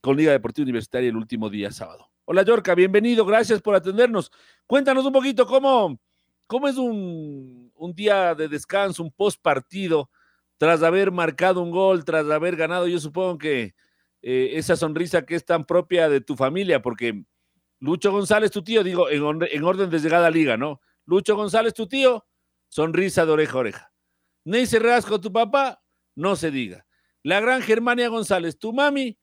con Liga Deportiva Universitaria el último día sábado. Hola Yorca, bienvenido, gracias por atendernos. Cuéntanos un poquito cómo, cómo es un, un día de descanso, un post partido, tras haber marcado un gol, tras haber ganado. Yo supongo que eh, esa sonrisa que es tan propia de tu familia, porque Lucho González, tu tío, digo, en, en orden de llegada a Liga, ¿no? Lucho González, tu tío, sonrisa de oreja a oreja. Ney Rasco, tu papá, no se diga. La gran Germania González, tu mami,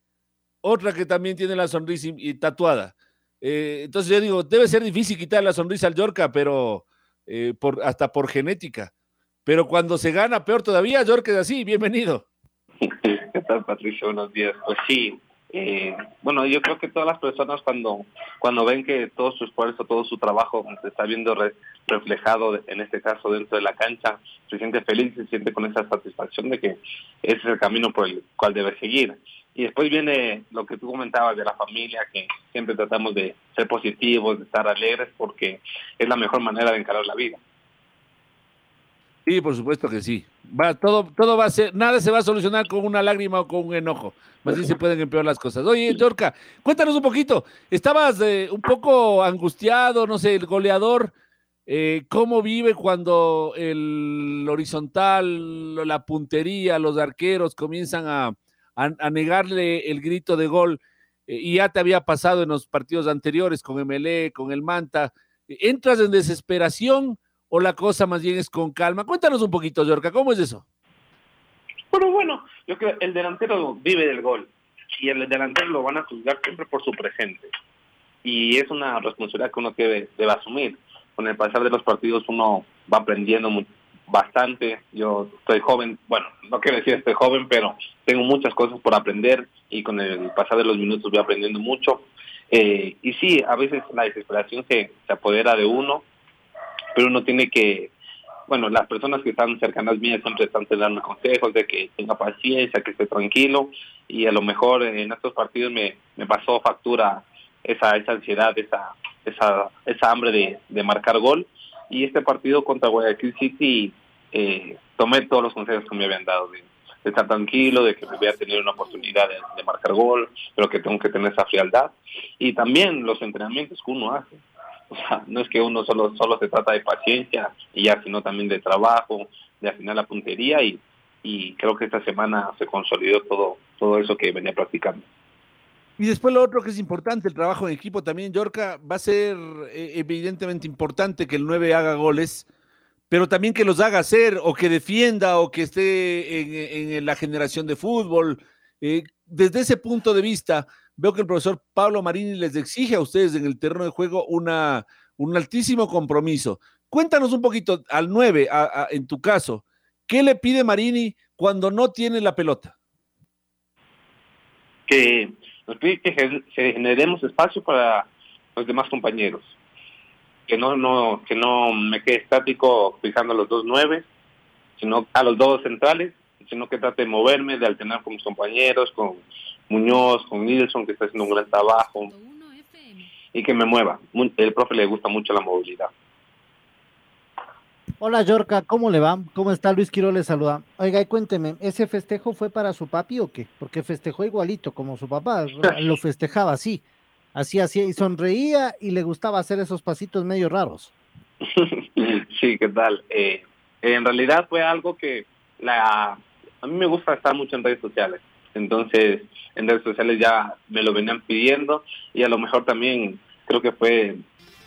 otra que también tiene la sonrisa y, tatuada. Eh, entonces yo digo, debe ser difícil quitar la sonrisa al Yorca, pero eh, hasta por genética. Pero cuando se gana, peor todavía, Yorca es así, bienvenido. ¿Qué tal, Patricio? Buenos días. Pues sí, eh, bueno, yo creo que todas las personas cuando, cuando ven que todo su esfuerzo, todo su trabajo se está viendo reflejado, en este caso dentro de la cancha, se siente feliz, se siente con esa satisfacción de que ese es el camino por el cual debe seguir. Y después viene lo que tú comentabas de la familia, que siempre tratamos de ser positivos, de estar alegres, porque es la mejor manera de encarar la vida. Sí, por supuesto que sí. Va, todo, todo va a ser, nada se va a solucionar con una lágrima o con un enojo. Más bien se pueden empeorar las cosas. Oye, Yorka, cuéntanos un poquito. Estabas eh, un poco angustiado, no sé, el goleador, eh, ¿cómo vive cuando el horizontal, la puntería, los arqueros comienzan a, a, negarle el grito de gol. Eh, y ya te había pasado en los partidos anteriores con MLE, con el Manta. ¿Entras en desesperación o la cosa más bien es con calma? Cuéntanos un poquito, Yorka, ¿cómo es eso? Bueno, bueno, yo creo que el delantero vive del gol y el delantero lo van a juzgar siempre por su presente. Y es una responsabilidad que uno debe, debe asumir. Con el pasar de los partidos uno va aprendiendo bastante. Yo estoy joven, bueno, no quiero decir estoy joven, pero tengo muchas cosas por aprender y con el pasar de los minutos voy aprendiendo mucho. Eh, y sí, a veces la desesperación se, se apodera de uno, pero uno tiene que, bueno, las personas que están cercanas mías siempre están dando consejos de que tenga paciencia, que esté tranquilo y a lo mejor en estos partidos me, me pasó factura esa, esa ansiedad, esa, esa, esa hambre de, de marcar gol y este partido contra Guayaquil City eh, tomé todos los consejos que me habían dado de, estar tranquilo, de que me voy a tener una oportunidad de, marcar gol, pero que tengo que tener esa frialdad y también los entrenamientos que uno hace. O sea, no es que uno solo solo se trata de paciencia y ya, sino también de trabajo, de afinar la puntería y, y creo que esta semana se consolidó todo todo eso que venía practicando. Y después lo otro que es importante, el trabajo en equipo también, Yorca, va a ser eh, evidentemente importante que el 9 haga goles, pero también que los haga hacer o que defienda o que esté en, la generación de fútbol. Eh, desde ese punto de vista, veo que el profesor Pablo Marini les exige a ustedes en el terreno de juego una, un altísimo compromiso. Cuéntanos un poquito al 9, en tu caso, ¿qué le pide Marini cuando no tiene la pelota? Que nos pide que generemos espacio para los demás compañeros. Que no, no, que no me quede estático fijando a los dos nueve, sino a los dos centrales, sino que trate de moverme, de alternar con mis compañeros, con Muñoz, con Nilsson, que está haciendo un gran trabajo, y que me mueva. El profe le gusta mucho la movilidad. Hola Yorka, ¿cómo le va? ¿Cómo está? Luis Quiro le saluda. Oiga, y cuénteme, ¿ese festejo fue para su papi o qué? Porque festejó igualito como su papá, lo festejaba así, así, así, y sonreía y le gustaba hacer esos pasitos medio raros. sí, ¿qué tal? Eh, en realidad fue algo que la, a mí me gusta estar mucho en redes sociales, entonces en redes sociales ya me lo venían pidiendo y a lo mejor también creo que fue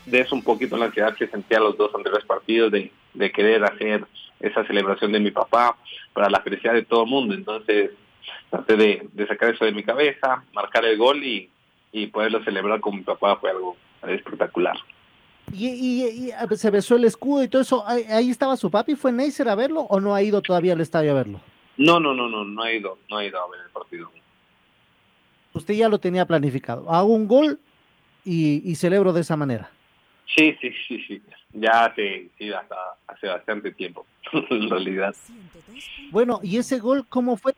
de eso un poquito la ansiedad que sentía los dos anteriores partidos de, de querer hacer esa celebración de mi papá, para la felicidad de todo el mundo. Entonces traté de, de sacar eso de mi cabeza, marcar el gol y, y poderlo celebrar con mi papá fue algo espectacular. Y, y, y, se besó el escudo y todo eso. ¿Ahí, ahí estaba su papi? ¿Fue Neisser a verlo o no ha ido todavía al estadio a verlo? No, no, no, no, no ha ido, no ha ido a ver el partido. Usted ya lo tenía planificado. Hago un gol y, y celebro de esa manera. Sí, sí, sí, sí. Ya hace, sí, hasta hace bastante tiempo, en realidad. Bueno, ¿y ese gol cómo fue?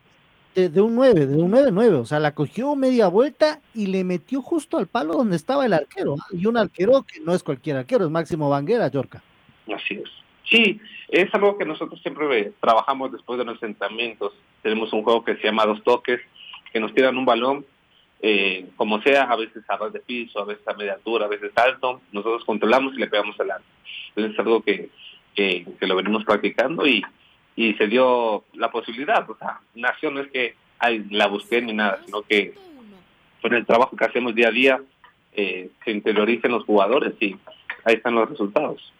De, de un 9, de un 9-9, o sea, la cogió media vuelta y le metió justo al palo donde estaba el arquero. Y un arquero que no es cualquier arquero, es Máximo Vanguera, Yorca. Así es. Sí, es algo que nosotros siempre trabajamos después de los entrenamientos. Tenemos un juego que se llama Dos Toques, que nos tiran un balón, eh, como sea, a veces a ras de piso, a veces a media altura, a veces alto. Nosotros controlamos y le pegamos al arco. Es algo que, que, que lo venimos practicando y, y se dio la posibilidad. O sea, nació no es que ay, la busqué ni nada, sino que con el trabajo que hacemos día a día eh, se interioricen los jugadores y ahí están los resultados.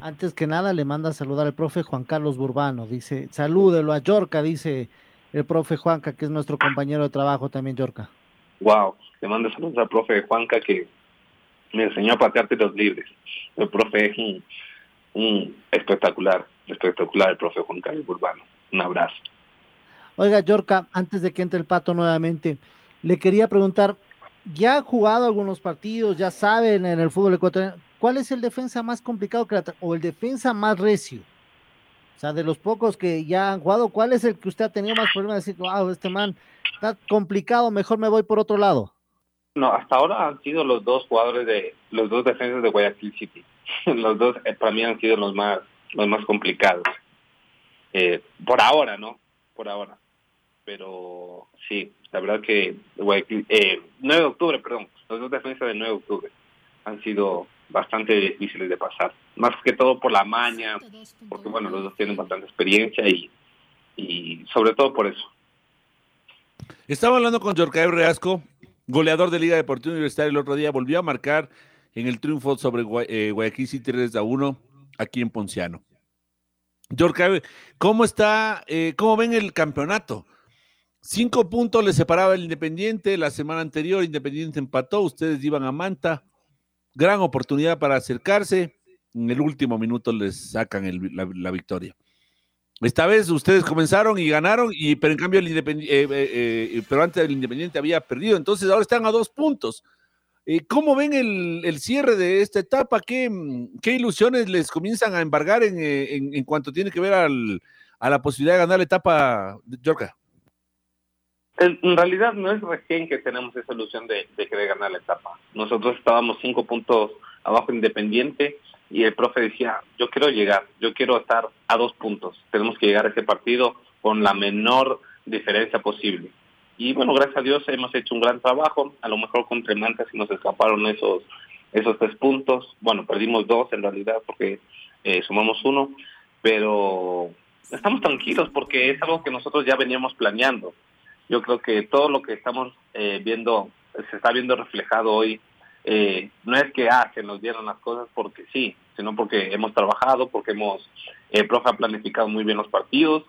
Antes que nada le manda a saludar al profe Juan Carlos Burbano. Dice, salúdelo a Yorca, dice el profe Juanca, que es nuestro compañero de trabajo también, Yorca. Wow, le mando saludos al profe Juanca que me enseñó a patear tiros libres. El profe es un, espectacular, espectacular el profe Juan Carlos Burbano. Un abrazo. Oiga, Yorca, antes de que entre el pato nuevamente, le quería preguntar, ya ha jugado algunos partidos, ya saben en el fútbol ecuatoriano, ¿cuál es el defensa más complicado que la, o el defensa más recio? O sea, de los pocos que ya han jugado, ¿cuál es el que usted ha tenido más problemas de decir, wow, este man está complicado, mejor me voy por otro lado? No, hasta ahora han sido los dos jugadores de, los dos defensas de Guayaquil City. los dos eh, para mí han sido los más, los más complicados. Eh, por ahora, ¿no? Por ahora. Pero sí, la verdad que Guayaquil, eh, 9 de octubre, perdón, los dos defensas de 9 de octubre han sido bastante difíciles de pasar. Más que todo por la maña, porque bueno, los dos tienen bastante experiencia y, y sobre todo por eso. Estaba hablando con Jorcae Reasco, goleador de Liga Deportiva Universitaria el otro día, volvió a marcar en el triunfo sobre eh, Guayaquil City 3 a 1 aquí en Ponciano. Jorcae, ¿cómo está, eh, cómo ven el campeonato? Cinco puntos le separaba el Independiente, la semana anterior Independiente empató, ustedes iban a Manta, gran oportunidad para acercarse, en el último minuto les sacan la, victoria. Esta vez ustedes comenzaron y ganaron, y, pero en cambio el Independiente, eh, eh, eh, pero antes el Independiente había perdido, entonces ahora están a dos puntos. ¿Cómo ven el, el, cierre de esta etapa? ¿Qué, ¿Qué, ilusiones les comienzan a embargar en, en, en cuanto tiene que ver al, a la posibilidad de ganar la etapa, Yorka? En realidad no es recién que tenemos esa ilusión de, de, querer ganar la etapa. Nosotros estábamos cinco puntos abajo Independiente y el profe decía, yo quiero llegar, yo quiero estar a dos puntos. Tenemos que llegar a ese partido con la menor diferencia posible. Y bueno, gracias a Dios hemos hecho un gran trabajo. A lo mejor con Tremanta si nos escaparon esos, esos tres puntos. Bueno, perdimos dos en realidad porque eh, sumamos uno. Pero estamos tranquilos porque es algo que nosotros ya veníamos planeando yo creo que todo lo que estamos eh, viendo, se está viendo reflejado hoy, eh, no es que ah, se nos dieron las cosas porque sí, sino porque hemos trabajado, porque hemos, eh, profe ha planificado muy bien los partidos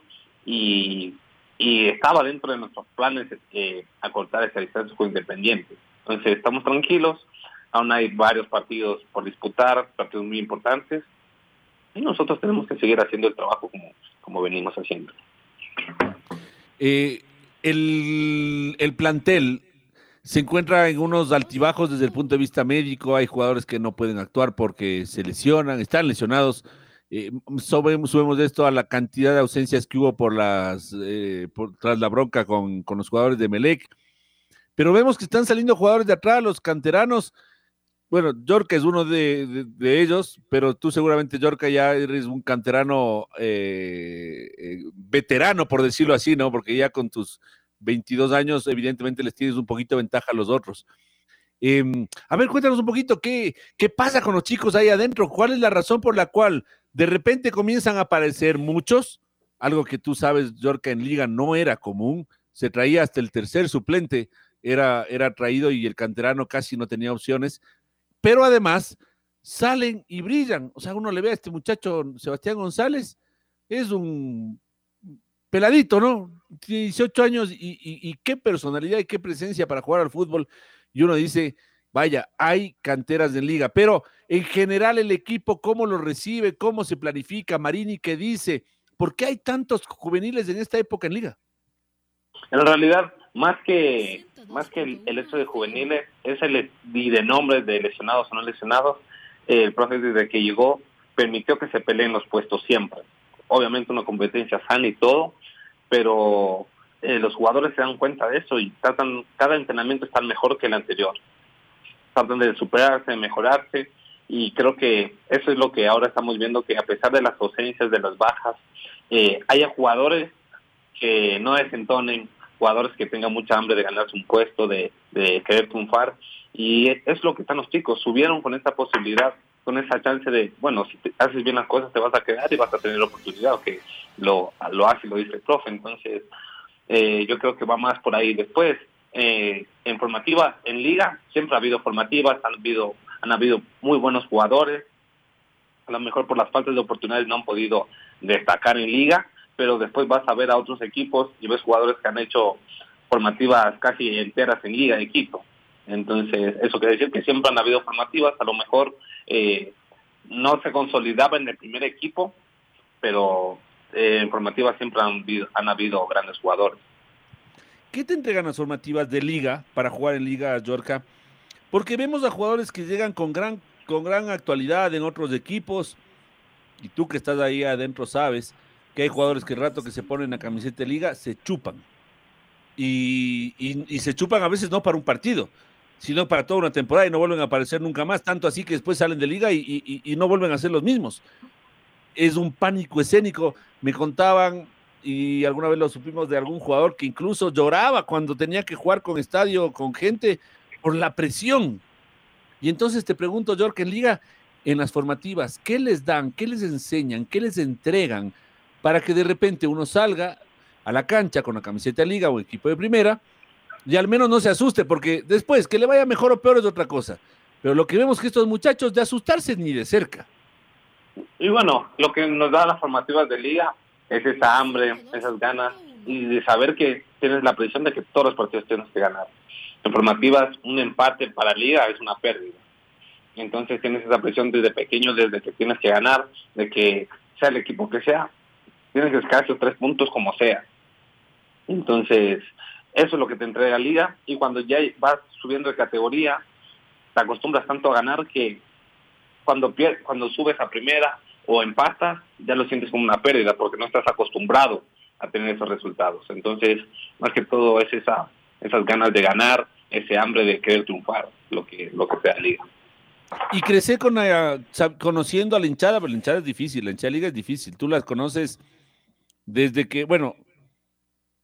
y, y estaba dentro de nuestros planes eh, acortar esa distancia con Independiente. Entonces estamos tranquilos, aún hay varios partidos por disputar, partidos muy importantes, y nosotros tenemos que seguir haciendo el trabajo como, como venimos haciendo. Eh, el, el, plantel se encuentra en unos altibajos desde el punto de vista médico. Hay jugadores que no pueden actuar porque se lesionan, están lesionados. Eh, subimos, esto a la cantidad de ausencias que hubo por las eh, tras la bronca con, con, los jugadores de Melec. Pero vemos que están saliendo jugadores de atrás, los canteranos. Bueno, Yorka es uno de, de, de ellos, pero tú seguramente, Yorka, ya eres un canterano eh, eh, veterano, por decirlo así, ¿no? Porque ya con tus 22 años, evidentemente les tienes un poquito de ventaja a los otros. Eh, a ver, cuéntanos un poquito qué, qué pasa con los chicos ahí adentro. ¿Cuál es la razón por la cual de repente comienzan a aparecer muchos? Algo que tú sabes, Yorka, en Liga no era común. Se traía hasta el tercer suplente, era, era traído y el canterano casi no tenía opciones pero además salen y brillan. O sea, uno le ve a este muchacho Sebastián González, es un peladito, ¿no? 18 años y, qué personalidad y qué presencia para jugar al fútbol. Y uno dice, vaya, hay canteras de liga, pero en general el equipo, ¿cómo lo recibe? ¿Cómo se planifica? Marini, ¿qué dice? ¿Por qué hay tantos juveniles en esta época en liga? En realidad, más que más que el, hecho de juveniles, es el y de nombres de lesionados o no lesionados. el profe desde que llegó permitió que se peleen los puestos siempre. Obviamente una competencia sana y todo, pero eh, los jugadores se dan cuenta de eso y tratan, cada entrenamiento está mejor que el anterior. Tratan de superarse, de mejorarse y creo que eso es lo que ahora estamos viendo, que a pesar de las ausencias, de las bajas, eh, haya jugadores que no desentonen, jugadores que tengan mucha hambre de ganarse un puesto, de, de querer triunfar y es lo que están los chicos, subieron con esta posibilidad con esa chance de, bueno, si te haces bien las cosas te vas a quedar y vas a tener oportunidad, que lo, lo hace y lo dice el profe. Entonces, eh, yo creo que va más por ahí. Después, eh, en formativa, en liga, siempre ha habido formativas, han habido, han habido muy buenos jugadores. A lo mejor por las faltas de oportunidades no han podido destacar en liga, pero después vas a ver a otros equipos y ves jugadores que han hecho formativas casi enteras en liga de equipo. Entonces, eso quiere decir que siempre han habido formativas, a lo mejor eh, no se consolidaba en el primer equipo, pero eh, en formativas siempre han habido, grandes jugadores. ¿Qué te entregan las formativas de liga para jugar en Liga Yorca? Porque vemos a jugadores que llegan con gran, con gran actualidad en otros equipos, y tú que estás ahí adentro sabes que hay jugadores que el rato que se ponen la camiseta de liga se chupan. y, se chupan a veces no para un partido, sino para toda una temporada y no vuelven a aparecer nunca más, tanto así que después salen de liga y, no vuelven a ser los mismos. Es un pánico escénico. Me contaban, y alguna vez lo supimos de algún jugador que incluso lloraba cuando tenía que jugar con estadio, con gente, por la presión. Y entonces te pregunto, Jorge, en liga, en las formativas, ¿qué les dan, qué les enseñan, qué les entregan para que de repente uno salga a la cancha con la camiseta de liga o equipo de primera? Y al menos no se asuste, porque después que le vaya mejor o peor es otra cosa. Pero lo que vemos que estos muchachos de asustarse ni de cerca. Y bueno, lo que nos da las formativas de liga es esa hambre, esas ganas y de saber que tienes la presión de que todos los partidos tienes que ganar. En formativas, un empate para liga es una pérdida. Entonces tienes esa presión desde pequeño, desde que tienes que ganar, de que sea el equipo que sea, tienes que sacar esos tres puntos como sea. Entonces, eso es lo que te entrega Liga y cuando ya vas subiendo de categoría, te acostumbras tanto a ganar que cuando, cuando subes a primera o empatas, ya lo sientes como una pérdida porque no estás acostumbrado a tener esos resultados. Entonces, más que todo es esa, esas ganas de ganar, ese hambre de querer triunfar, lo que, lo que te da Liga. Y crecer con conociendo a la hinchada, pero la hinchada es difícil, la hinchada Liga es difícil. Tú las conoces desde que, bueno,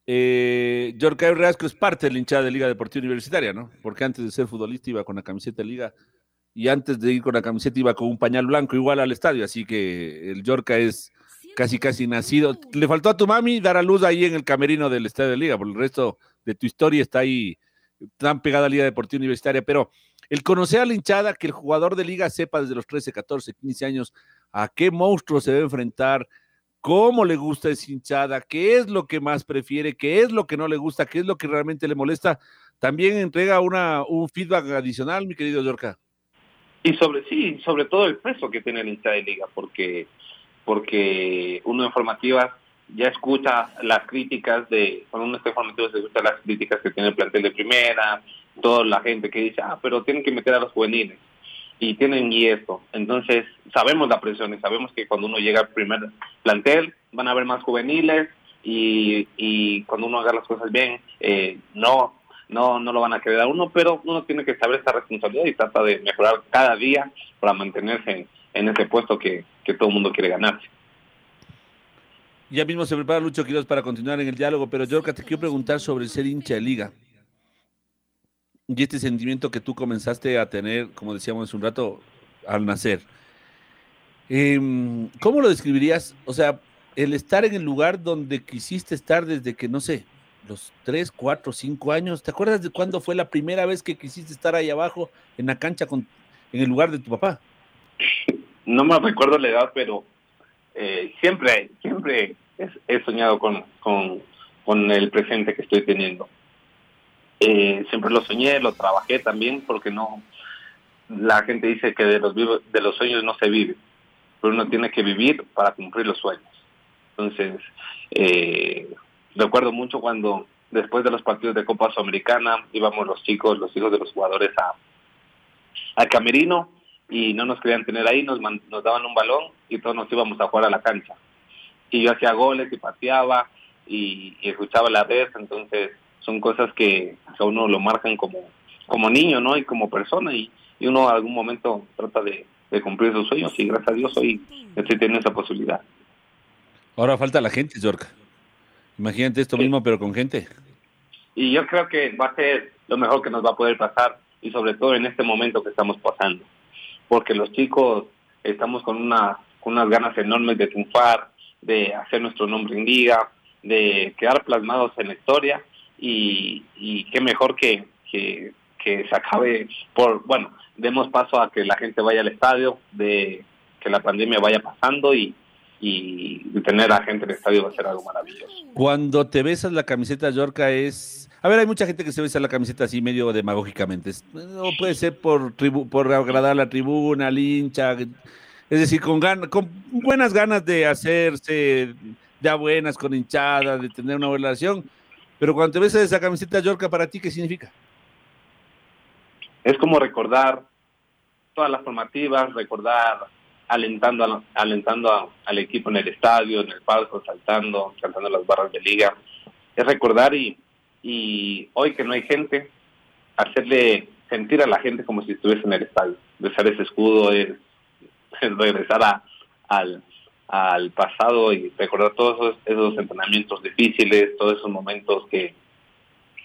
eh, Jorge es parte de la hinchada de Liga Deportiva Universitaria, ¿no? Porque antes de ser futbolista iba con la camiseta de Liga y antes de ir con la camiseta iba con un pañal blanco igual al estadio, así que el Yorca es casi casi nacido. Le faltó a tu mami dar a luz ahí en el camerino del estadio de Liga, por el resto de tu historia está ahí tan pegada a Liga Deportiva Universitaria, pero el conocer a la hinchada, que el jugador de Liga sepa desde los 13, 14, 15 años a qué monstruo se debe enfrentar, cómo le gusta esa hinchada, qué es lo que más prefiere, qué es lo que no le gusta, qué es lo que realmente le molesta, también entrega una, un feedback adicional, mi querido Yorka. Y sobre sí, sobre todo el peso que tiene la hinchada de liga, porque porque uno en formativas ya escucha las críticas de, cuando uno está en formativas escucha las críticas que tiene el plantel de primera, toda la gente que dice, ah, pero tienen que meter a los juveniles y tienen y esto. Entonces, sabemos la presión y sabemos que cuando uno llega al primer plantel van a haber más juveniles y, y cuando uno haga las cosas bien, eh, no, no, no lo van a querer a uno, pero uno tiene que saber esta responsabilidad y trata de mejorar cada día para mantenerse en, ese puesto que, que todo el mundo quiere ganarse. Ya mismo se prepara Lucho Quiroz para continuar en el diálogo, pero yo te quiero preguntar sobre ser hincha de liga y este sentimiento que tú comenzaste a tener, como decíamos hace un rato, al nacer. Em, ¿Cómo lo describirías? O sea, el estar en el lugar donde quisiste estar desde que, no sé, los 3, 4, 5 años. ¿Te acuerdas de cuándo fue la primera vez que quisiste estar ahí abajo en la cancha con, en el lugar de tu papá? No me recuerdo la edad, pero eh, siempre, siempre he soñado con, con, con, el presente que estoy teniendo. Eh, siempre lo soñé, lo trabajé también, porque no, la gente dice que de los, de los sueños no se vive, pero uno tiene que vivir para cumplir los sueños. Entonces, eh, recuerdo mucho cuando después de los partidos de Copa Sudamericana íbamos los chicos, los hijos de los jugadores a al camerino y no nos querían tener ahí, nos, nos daban un balón y todos nos íbamos a jugar a la cancha. Y yo hacía goles y pateaba y, escuchaba la red, entonces son cosas que a uno lo marcan como, como niño, ¿no? Y como persona y, y uno en algún momento trata de, de cumplir sus sueños y gracias a Dios hoy estoy teniendo esa posibilidad. Ahora falta la gente, York. Imagínate esto mismo, pero con gente. Y yo creo que va a ser lo mejor que nos va a poder pasar y sobre todo en este momento que estamos pasando. Porque los chicos estamos con, una, con unas ganas enormes de triunfar, de hacer nuestro nombre en liga, de quedar plasmados en la historia y, y qué mejor que, que, que se acabe por, bueno, demos paso a que la gente vaya al estadio, de que la pandemia vaya pasando y, y tener a gente en el estadio va a ser algo maravilloso. Cuando te besas la camiseta Yorca es... A ver, hay mucha gente que se besa la camiseta así medio demagógicamente. No puede ser por tribu, por agradar a la tribuna, al hincha. Es decir, con, gan con buenas ganas de hacerse ya buenas con hinchadas, de tener una relación. Pero cuando te besas esa camiseta Yorca, ¿para ti qué significa? Es como recordar todas las formativas, recordar alentando, alentando al equipo en el estadio, en el palco, saltando, saltando las barras de liga. Es recordar y, y hoy que no hay gente, hacerle sentir a la gente como si estuviese en el estadio. Besar ese escudo es, regresar a, al, al pasado y recordar todos esos, esos, entrenamientos difíciles, todos esos momentos que,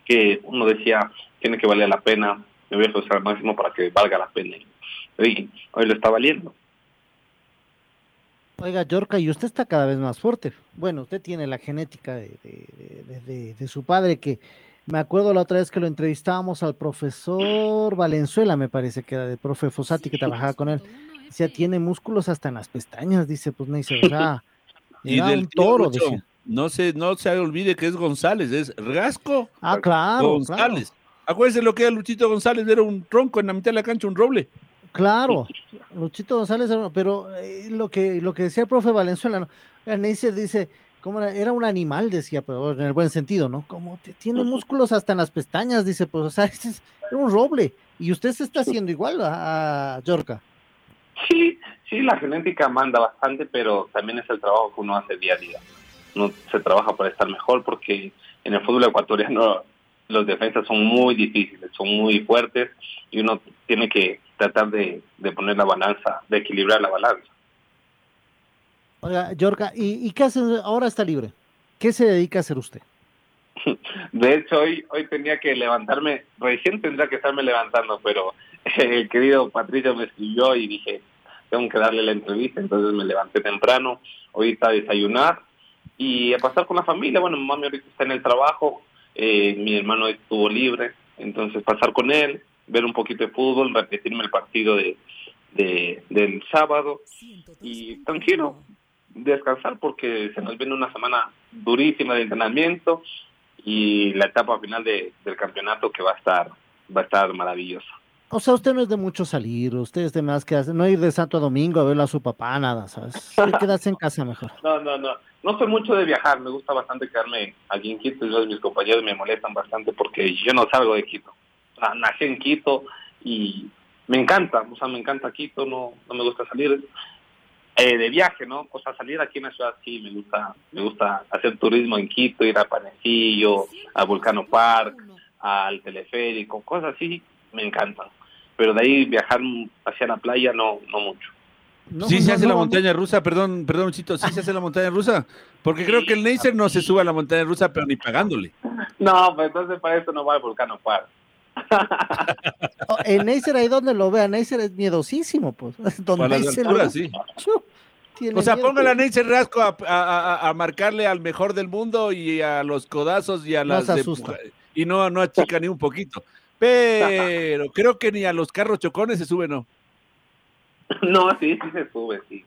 que uno decía, tiene que valer la pena, me voy a esforzar al máximo para que valga la pena. Y hoy lo está valiendo. Oiga, Yorka, y usted está cada vez más fuerte. Bueno, usted tiene la genética de, de, de, su padre, que me acuerdo la otra vez que lo entrevistábamos al profesor Valenzuela, me parece que era de profe Fosati, que trabajaba con él. Decía, tiene músculos hasta en las pestañas, dice, pues me dice, o sea, y del un toro, No se, no se olvide que es González, es Rasco. Ah, claro. González. Acuérdense lo que era Luchito González, era un tronco en la mitad de la cancha, un roble. Claro, Luchito González, pero eh, lo que lo que decía el profe Valenzuela, ¿no? Neisser dice, ¿cómo era? era? un animal, decía, pero en el buen sentido, ¿no? Como tiene músculos hasta en las pestañas, dice, pues, o sea, es, un roble. Y usted se está haciendo igual a, a Yorca. Sí, sí, la genética manda bastante, pero también es el trabajo que uno hace día a día. Uno se trabaja para estar mejor porque en el fútbol ecuatoriano los defensas son muy difíciles, son muy fuertes y uno tiene que tratar de, poner la balanza, de equilibrar la balanza. Oiga, Yorka, ¿y, qué hace? Ahora está libre. ¿Qué se dedica a hacer usted? De hecho, hoy, hoy tenía que levantarme, recién tendría que estarme levantando, pero el querido Patricio me escribió y dije, tengo que darle la entrevista, entonces me levanté temprano, ahorita a desayunar y a pasar con la familia. Bueno, mi mami ahorita está en el trabajo, eh, mi hermano estuvo libre, entonces pasar con él, ver un poquito de fútbol, repetirme el partido de, del sábado y tranquilo, descansar porque se nos viene una semana durísima de entrenamiento y la etapa final de, del campeonato que va a estar va a estar maravillosa. O sea, usted no es de mucho salir, usted es de más que hacer, no ir de Santo Domingo a verlo a su papá, nada, ¿sabes? Quedarse en casa mejor. No, no, no. No soy mucho de viajar, me gusta bastante quedarme aquí en Quito y mis compañeros me molestan bastante porque yo no salgo de Quito nací en Quito y me encanta, o sea, me encanta Quito, no, no me gusta salir eh, de viaje, ¿no? O sea, salir aquí en la ciudad sí, me gusta, me gusta hacer turismo en Quito, ir a Panecillo, a Volcano Park, al teleférico, cosas así, me encantan. Pero de ahí viajar hacia la playa no, no mucho. sí se hace la montaña rusa, perdón, perdón, Chito, sí se hace la montaña rusa, porque creo que el Neisser no se sube a la montaña rusa, pero ni pagándole. No, pues entonces para eso no va al Volcano Park. Oh, en Neisser ahí donde lo vean, Neisser es miedosísimo, pues. Donde sí. O sea, póngale a Neisser Rasco a, marcarle al mejor del mundo y a los codazos y a las y no, no achica ni un poquito. Pero creo que ni a los carros chocones se sube, ¿no? No, sí, sí se sube, sí.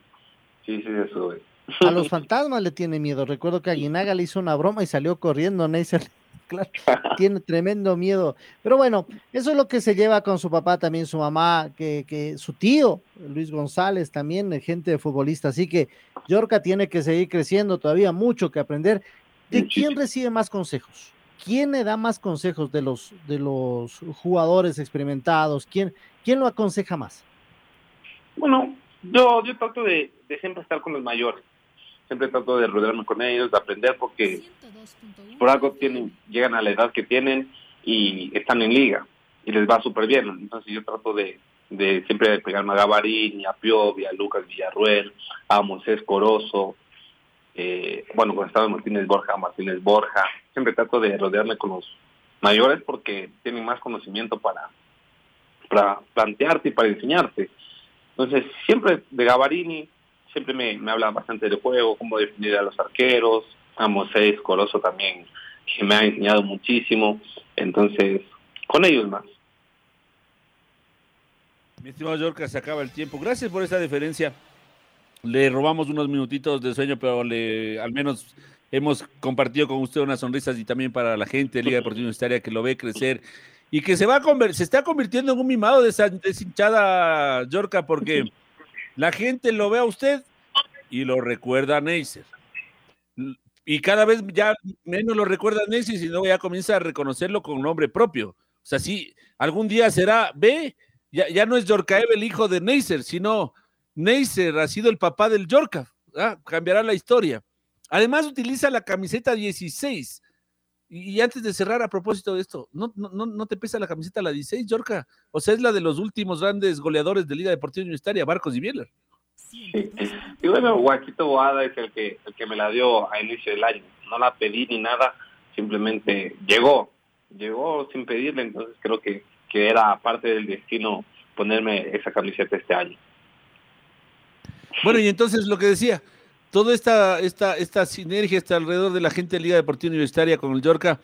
Sí, sí, se sube. A los fantasmas le tiene miedo. Recuerdo que Aguinaga le hizo una broma y salió corriendo. Neisser, claro, tiene tremendo miedo. Pero bueno, eso es lo que se lleva con su papá, también su mamá, que, que su tío, Luis González, también gente de futbolista. Así que Yorca tiene que seguir creciendo, todavía mucho que aprender. ¿De quién recibe más consejos? ¿Quién le da más consejos de los, de los jugadores experimentados? ¿Quién, quién lo aconseja más? Bueno, yo, yo trato de, de siempre estar con los mayores siempre trato de rodearme con ellos, de aprender porque por algo tienen, llegan a la edad que tienen y están en liga y les va súper bien. Entonces yo trato de, de siempre pegarme a Gavarini, a Piovi, a Lucas Villarruel, a Moisés Corozo, eh, bueno, cuando estaba Martínez Borja, Martínez Borja, siempre trato de rodearme con los mayores porque tienen más conocimiento para, para plantearte y para enseñarte. Entonces, siempre de Gavarini, siempre me, me habla bastante del juego, cómo definir a los arqueros, a Moisés Corozo también, que me ha enseñado muchísimo, entonces, con ellos más. Mi estimado Yorka, se acaba el tiempo. Gracias por esta deferencia. Le robamos unos minutitos de sueño, pero al menos hemos compartido con usted unas sonrisas y también para la gente de Liga Deportiva Universitaria que lo ve crecer y que se va a se está convirtiendo en un mimado de esa deshinchada Yorka porque la gente lo ve a usted y lo recuerda a Neisser. Y cada vez ya menos lo recuerda a Neisser, sino ya comienza a reconocerlo con nombre propio. O sea, sí, algún día será, ve, ya, ya no es Yorkaev el hijo de Neisser, sino Neisser ha sido el papá del Yorka. ¿ah? Cambiará la historia. Además, utiliza la camiseta 16. Y, antes de cerrar, a propósito de esto, ¿no, no, no te pesa la camiseta la 16, Yorka? O sea, es la de los últimos grandes goleadores de Liga Deportiva Universitaria, Barcos y Bieler. Y bueno, Guaquito Boada es el que, el que me la dio a inicio del año. No la pedí ni nada, simplemente llegó. Llegó sin pedirle, entonces creo que, que era parte del destino ponerme esa camiseta este año. Bueno, y entonces lo que decía, toda esta, esta, esta sinergia está alrededor de la gente de Liga Deportiva Universitaria con el Yorca,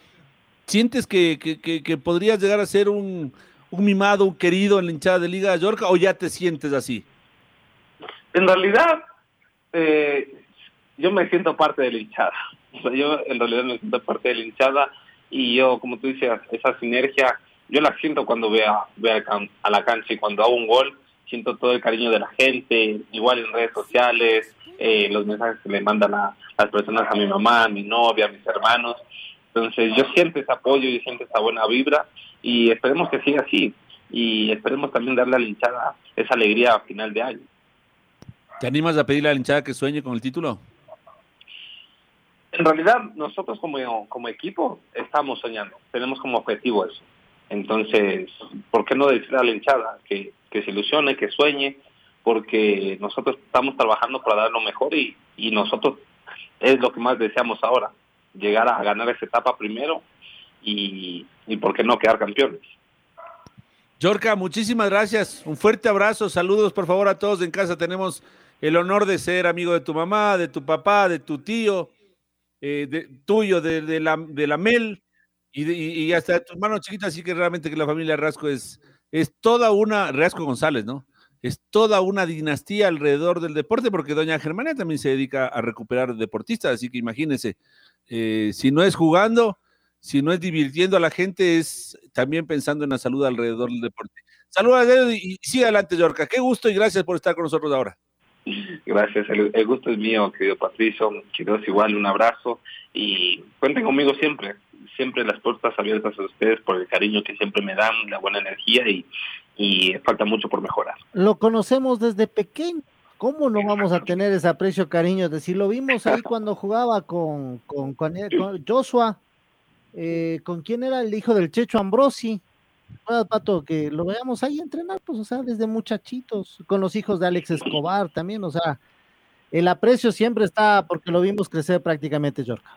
¿sientes que, que, que, podrías llegar a ser un, un, mimado, un querido en la hinchada de Liga de Yorca o ya te sientes así? En realidad, eh, yo me siento parte de la hinchada. Yo en realidad me siento parte de la hinchada y yo, como tú dices, esa sinergia, yo la siento cuando veo, veo a la cancha y cuando hago un gol, siento todo el cariño de la gente, igual en redes sociales, eh, los mensajes que le mandan a las personas, a mi mamá, a mi novia, a mis hermanos. Entonces yo siento ese apoyo y siento esa buena vibra y esperemos que siga así y esperemos también darle a la hinchada esa alegría a final de año. ¿Te animas a pedirle a la hinchada que sueñe con el título? En realidad nosotros como, como equipo estamos soñando, tenemos como objetivo eso. Entonces, ¿por qué no decirle a la hinchada que, que se ilusione, que sueñe? Porque nosotros estamos trabajando para dar lo mejor y, y nosotros es lo que más deseamos ahora, llegar a ganar esa etapa primero y, y por qué no quedar campeones. Yorka, muchísimas gracias. Un fuerte abrazo. Saludos, por favor, a todos en casa. Tenemos el honor de ser amigo de tu mamá, de tu papá, de tu tío, eh, de, tuyo, de, de, la, de la Mel y, hasta de tu hermano chiquito, así que realmente que la familia Rasco es, es toda una, Rasco González, ¿no? Es toda una dinastía alrededor del deporte, porque doña Germania también se dedica a recuperar deportistas, así que imagínense, eh, si no es jugando, si no es divirtiendo a la gente, es también pensando en la salud alrededor del deporte. Saludos y, sigue adelante, Yorca. Qué gusto y gracias por estar con nosotros ahora. Gracias, el, gusto es mío, querido Patricio. Quiero igual un abrazo y cuenten conmigo siempre siempre las puertas abiertas a ustedes por el cariño que siempre me dan, la buena energía y, y falta mucho por mejorar. Lo conocemos desde pequeño. ¿Cómo no vamos a tener ese aprecio, cariño? De si lo vimos ahí cuando jugaba con, con, con, Joshua, eh, ¿con quién era el hijo del Checho Ambrosi? Pato, que lo veamos ahí entrenar, pues, o sea, desde muchachitos, con los hijos de Alex Escobar también, o sea, el aprecio siempre está porque lo vimos crecer prácticamente, Yorka.